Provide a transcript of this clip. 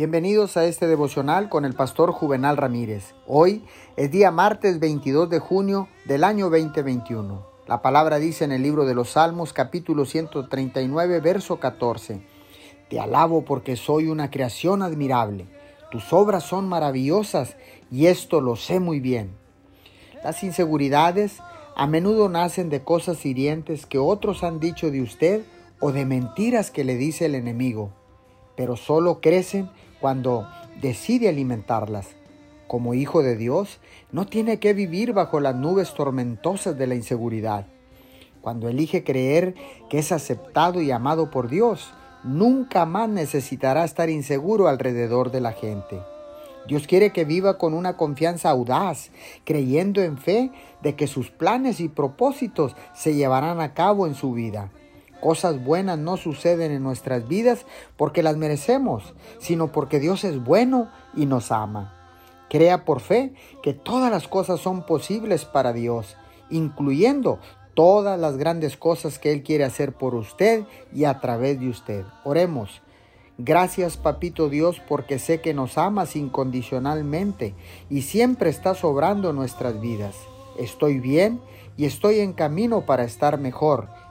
Bienvenidos a este devocional con el pastor Juvenal Ramírez. Hoy es día martes 22 de junio del año 2021. La palabra dice en el libro de los Salmos capítulo 139 verso 14. Te alabo porque soy una creación admirable. Tus obras son maravillosas y esto lo sé muy bien. Las inseguridades a menudo nacen de cosas hirientes que otros han dicho de usted o de mentiras que le dice el enemigo pero solo crecen cuando decide alimentarlas. Como hijo de Dios, no tiene que vivir bajo las nubes tormentosas de la inseguridad. Cuando elige creer que es aceptado y amado por Dios, nunca más necesitará estar inseguro alrededor de la gente. Dios quiere que viva con una confianza audaz, creyendo en fe de que sus planes y propósitos se llevarán a cabo en su vida. Cosas buenas no suceden en nuestras vidas porque las merecemos, sino porque Dios es bueno y nos ama. Crea por fe que todas las cosas son posibles para Dios, incluyendo todas las grandes cosas que Él quiere hacer por usted y a través de usted. Oremos. Gracias, Papito Dios, porque sé que nos amas incondicionalmente y siempre estás obrando nuestras vidas. Estoy bien y estoy en camino para estar mejor.